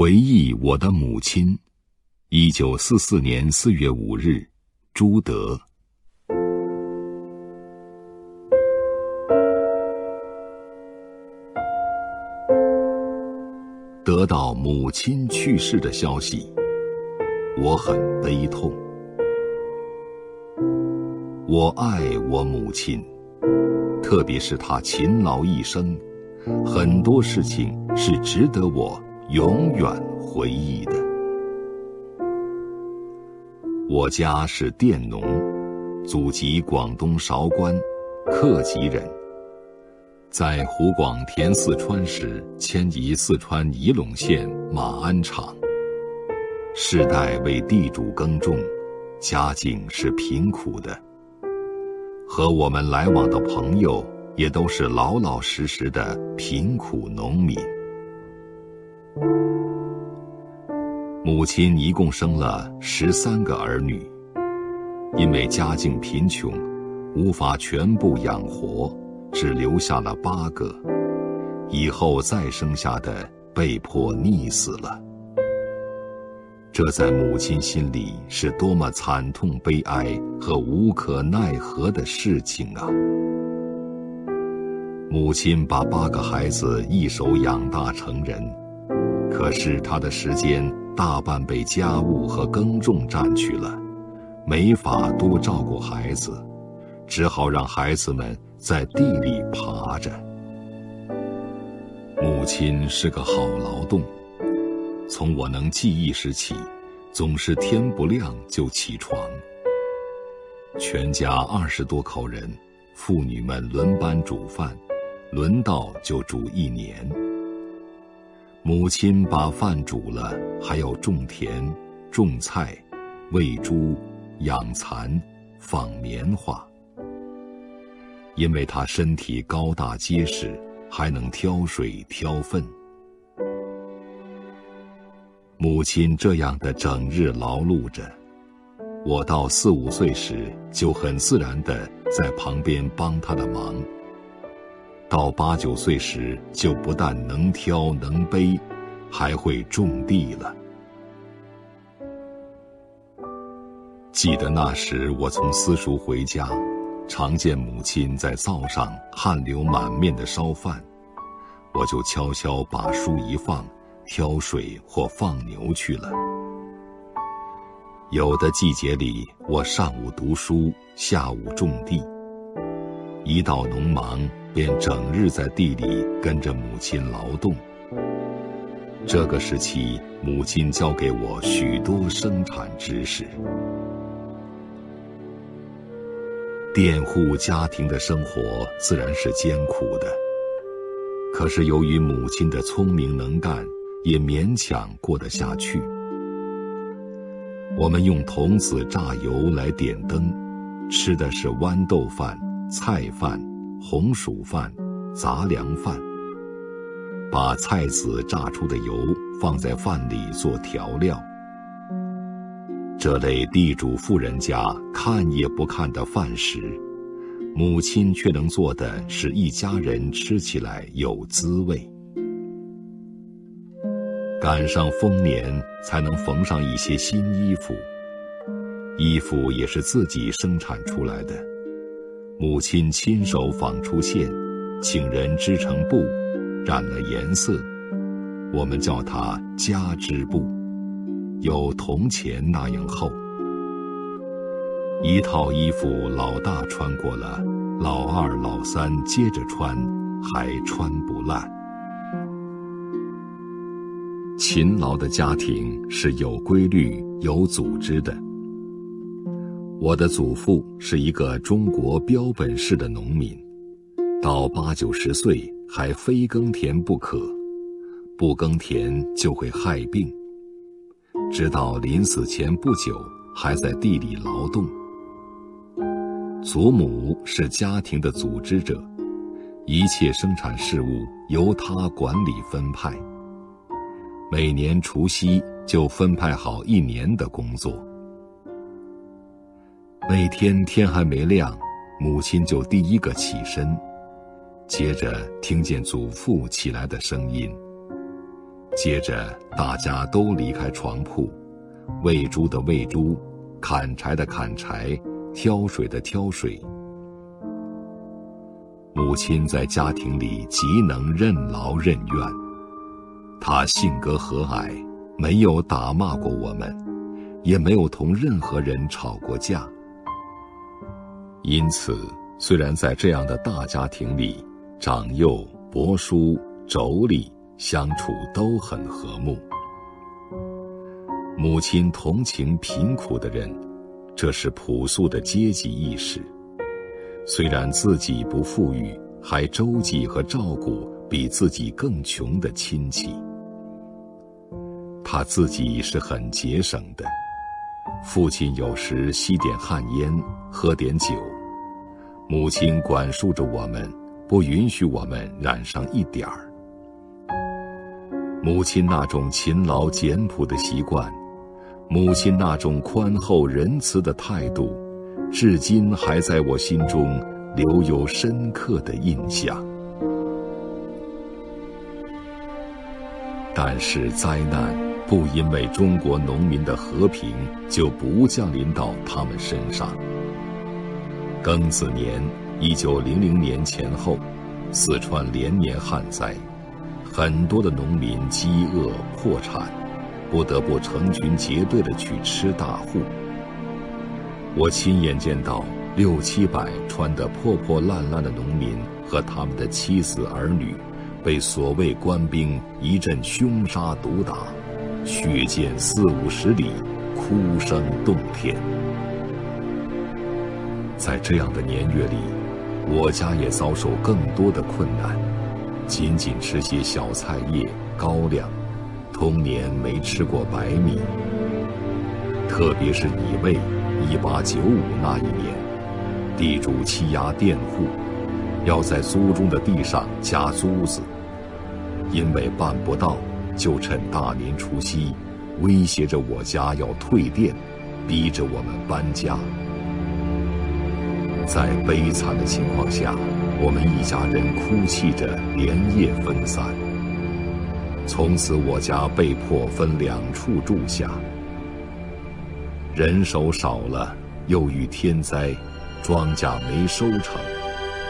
回忆我的母亲，一九四四年四月五日，朱德。得到母亲去世的消息，我很悲痛。我爱我母亲，特别是她勤劳一生，很多事情是值得我永远回忆的。我家是佃农，祖籍广东韶关，客籍人。在湖广填四川时，迁移四川仪陇县马鞍场。世代为地主耕种，家境是贫苦的。和我们来往的朋友也都是老老实实的贫苦农民。母亲一共生了十三个儿女，因为家境贫穷，无法全部养活。只留下了八个，以后再生下的被迫溺死了。这在母亲心里是多么惨痛、悲哀和无可奈何的事情啊！母亲把八个孩子一手养大成人，可是他的时间大半被家务和耕种占去了，没法多照顾孩子，只好让孩子们。在地里爬着。母亲是个好劳动，从我能记忆时起，总是天不亮就起床。全家二十多口人，妇女们轮班煮饭，轮到就煮一年。母亲把饭煮了，还要种田、种菜、喂猪、养蚕、纺棉花。因为他身体高大结实，还能挑水挑粪。母亲这样的整日劳碌着，我到四五岁时就很自然的在旁边帮她的忙。到八九岁时，就不但能挑能背，还会种地了。记得那时我从私塾回家。常见母亲在灶上汗流满面的烧饭，我就悄悄把书一放，挑水或放牛去了。有的季节里，我上午读书，下午种地。一到农忙，便整日在地里跟着母亲劳动。这个时期，母亲教给我许多生产知识。佃户家庭的生活自然是艰苦的，可是由于母亲的聪明能干，也勉强过得下去。我们用童子榨油来点灯，吃的是豌豆饭、菜饭、红薯饭、杂粮饭。把菜籽榨出的油放在饭里做调料。这类地主富人家看也不看的饭食，母亲却能做的是一家人吃起来有滋味。赶上丰年才能缝上一些新衣服，衣服也是自己生产出来的，母亲亲手纺出线，请人织成布，染了颜色，我们叫它家织布。有铜钱那样厚，一套衣服老大穿过了，老二、老三接着穿，还穿不烂。勤劳的家庭是有规律、有组织的。我的祖父是一个中国标本式的农民，到八九十岁还非耕田不可，不耕田就会害病。直到临死前不久，还在地里劳动。祖母是家庭的组织者，一切生产事务由她管理分派。每年除夕就分派好一年的工作。每天天还没亮，母亲就第一个起身，接着听见祖父起来的声音。接着，大家都离开床铺，喂猪的喂猪，砍柴的砍柴，挑水的挑水。母亲在家庭里极能任劳任怨，她性格和蔼，没有打骂过我们，也没有同任何人吵过架。因此，虽然在这样的大家庭里，长幼、伯叔、妯娌相处都很和睦。母亲同情贫苦的人，这是朴素的阶级意识。虽然自己不富裕，还周济和照顾比自己更穷的亲戚。他自己是很节省的，父亲有时吸点旱烟，喝点酒，母亲管束着我们，不允许我们染上一点儿。母亲那种勤劳简朴的习惯，母亲那种宽厚仁慈的态度。至今还在我心中留有深刻的印象。但是灾难不因为中国农民的和平就不降临到他们身上。庚子年（一九零零年前后），四川连年旱灾，很多的农民饥饿破产，不得不成群结队的去吃大户。我亲眼见到六七百穿得破破烂烂的农民和他们的妻子儿女，被所谓官兵一阵凶杀毒打，血溅四五十里，哭声动天。在这样的年月里，我家也遭受更多的困难，仅仅吃些小菜叶、高粱，通年没吃过白米，特别是乙未。一八九五那一年，地主欺压佃户，要在租中的地上加租子，因为办不到，就趁大年除夕，威胁着我家要退店，逼着我们搬家。在悲惨的情况下，我们一家人哭泣着连夜分散。从此，我家被迫分两处住下。人手少了，又遇天灾，庄稼没收成，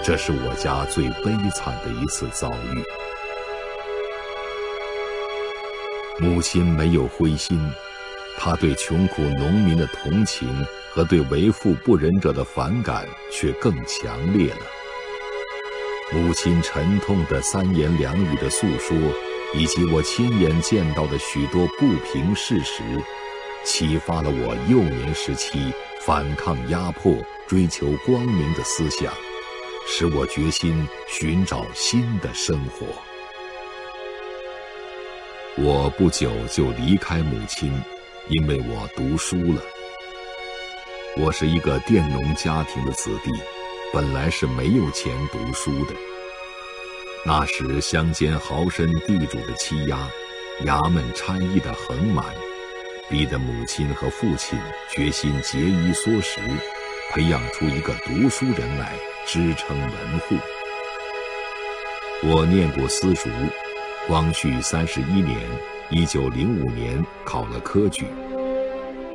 这是我家最悲惨的一次遭遇。母亲没有灰心，她对穷苦农民的同情和对为富不仁者的反感却更强烈了。母亲沉痛的三言两语的诉说，以及我亲眼见到的许多不平事实。启发了我幼年时期反抗压迫、追求光明的思想，使我决心寻找新的生活。我不久就离开母亲，因为我读书了。我是一个佃农家庭的子弟，本来是没有钱读书的。那时乡间豪绅地主的欺压，衙门差役的横蛮。逼得母亲和父亲决心节衣缩食，培养出一个读书人来支撑门户。我念过私塾，光绪三十一年（一九零五年）考了科举，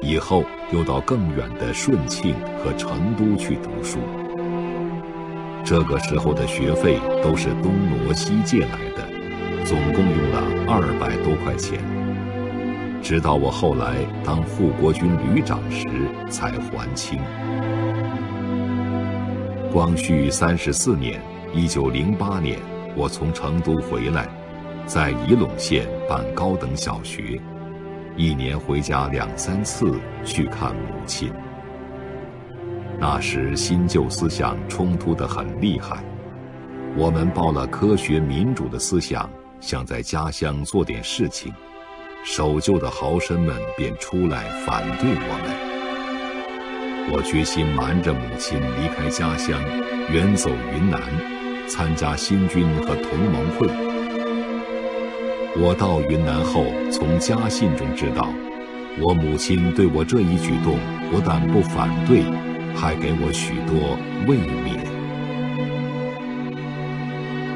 以后又到更远的顺庆和成都去读书。这个时候的学费都是东挪西借来的，总共用了二百多块钱。直到我后来当护国军旅长时才还清。光绪三十四年（一九零八年），我从成都回来，在仪陇县办高等小学，一年回家两三次去看母亲。那时新旧思想冲突得很厉害，我们抱了科学民主的思想，想在家乡做点事情。守旧的豪绅们便出来反对我们。我决心瞒着母亲离开家乡，远走云南，参加新军和同盟会。我到云南后，从家信中知道，我母亲对我这一举动不但不反对，还给我许多慰勉。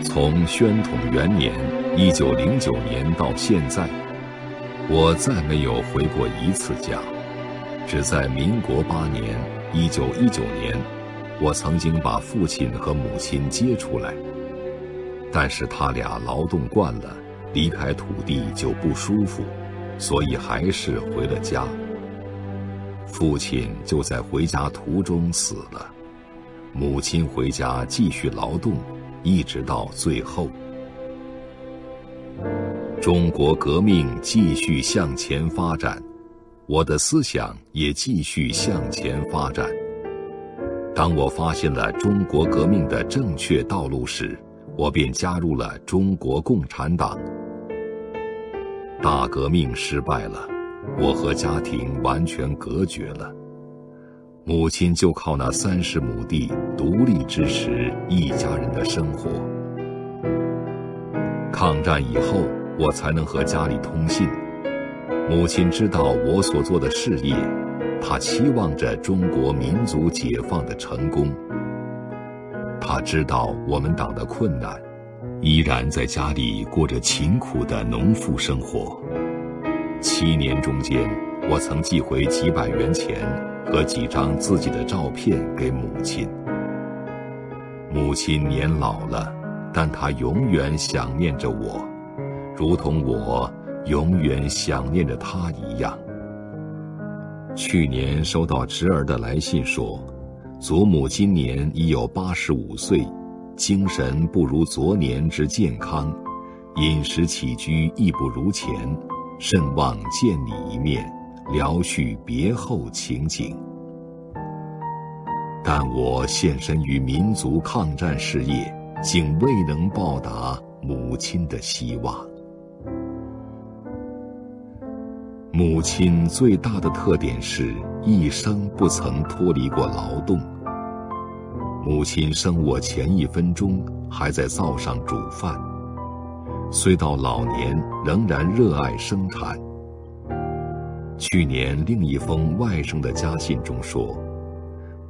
从宣统元年。一九零九年到现在，我再没有回过一次家。只在民国八年（一九一九年），我曾经把父亲和母亲接出来，但是他俩劳动惯了，离开土地就不舒服，所以还是回了家。父亲就在回家途中死了，母亲回家继续劳动，一直到最后。中国革命继续向前发展。我的思想也继续向前发展。当我发现了中国革命的正确道路时，我便加入了中国共产党。大革命失败了，我和家庭完全隔绝了，母亲就靠那三十亩地独立支持一家人的生活。抗战以后，我才能和家里通信。母亲知道我所做的事业，她期望着中国民族解放的成功。她知道我们党的困难，依然在家里过着勤苦的农妇生活。七年中间，我曾寄回几百元钱和几张自己的照片给母亲。母亲年老了，但她永远想念着我，如同我。永远想念着她一样。去年收到侄儿的来信说，祖母今年已有八十五岁，精神不如昨年之健康，饮食起居亦不如前，甚望见你一面，聊叙别后情景。但我献身于民族抗战事业，竟未能报答母亲的希望。母亲最大的特点是一生不曾脱离过劳动。母亲生我前一分钟还在灶上煮饭，虽到老年仍然热爱生产。去年另一封外甥的家信中说，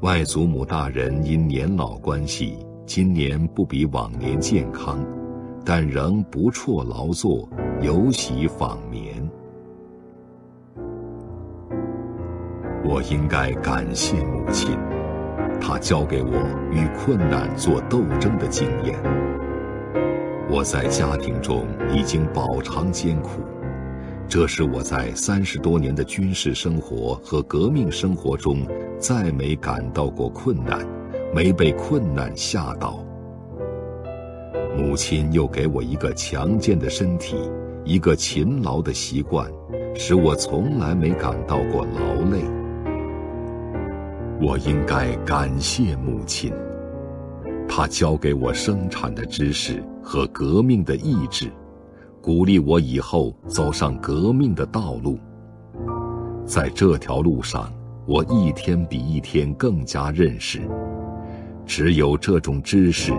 外祖母大人因年老关系，今年不比往年健康，但仍不辍劳作，尤喜访眠。我应该感谢母亲，他教给我与困难做斗争的经验。我在家庭中已经饱尝艰苦，这是我在三十多年的军事生活和革命生活中再没感到过困难，没被困难吓倒。母亲又给我一个强健的身体，一个勤劳的习惯，使我从来没感到过劳累。我应该感谢母亲，她教给我生产的知识和革命的意志，鼓励我以后走上革命的道路。在这条路上，我一天比一天更加认识，只有这种知识，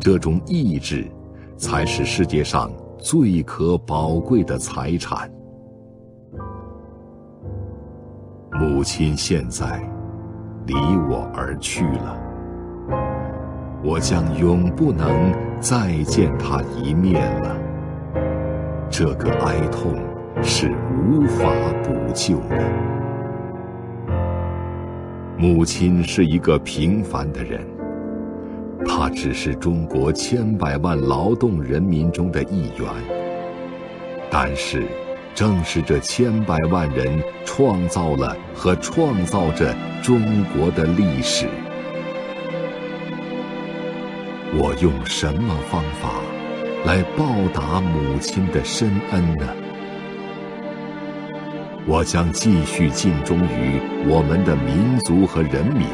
这种意志，才是世界上最可宝贵的财产。母亲现在。离我而去了，我将永不能再见他一面了。这个哀痛是无法补救的。母亲是一个平凡的人，她只是中国千百万劳动人民中的一员，但是。正是这千百万人创造了和创造着中国的历史。我用什么方法来报答母亲的深恩呢？我将继续尽忠于我们的民族和人民，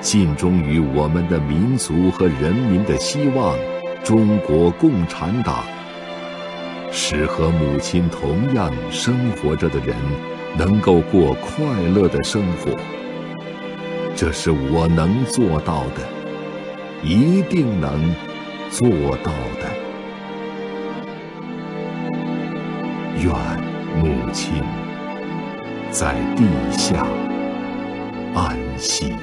尽忠于我们的民族和人民的希望——中国共产党。使和母亲同样生活着的人能够过快乐的生活，这是我能做到的，一定能做到的。愿母亲在地下安息。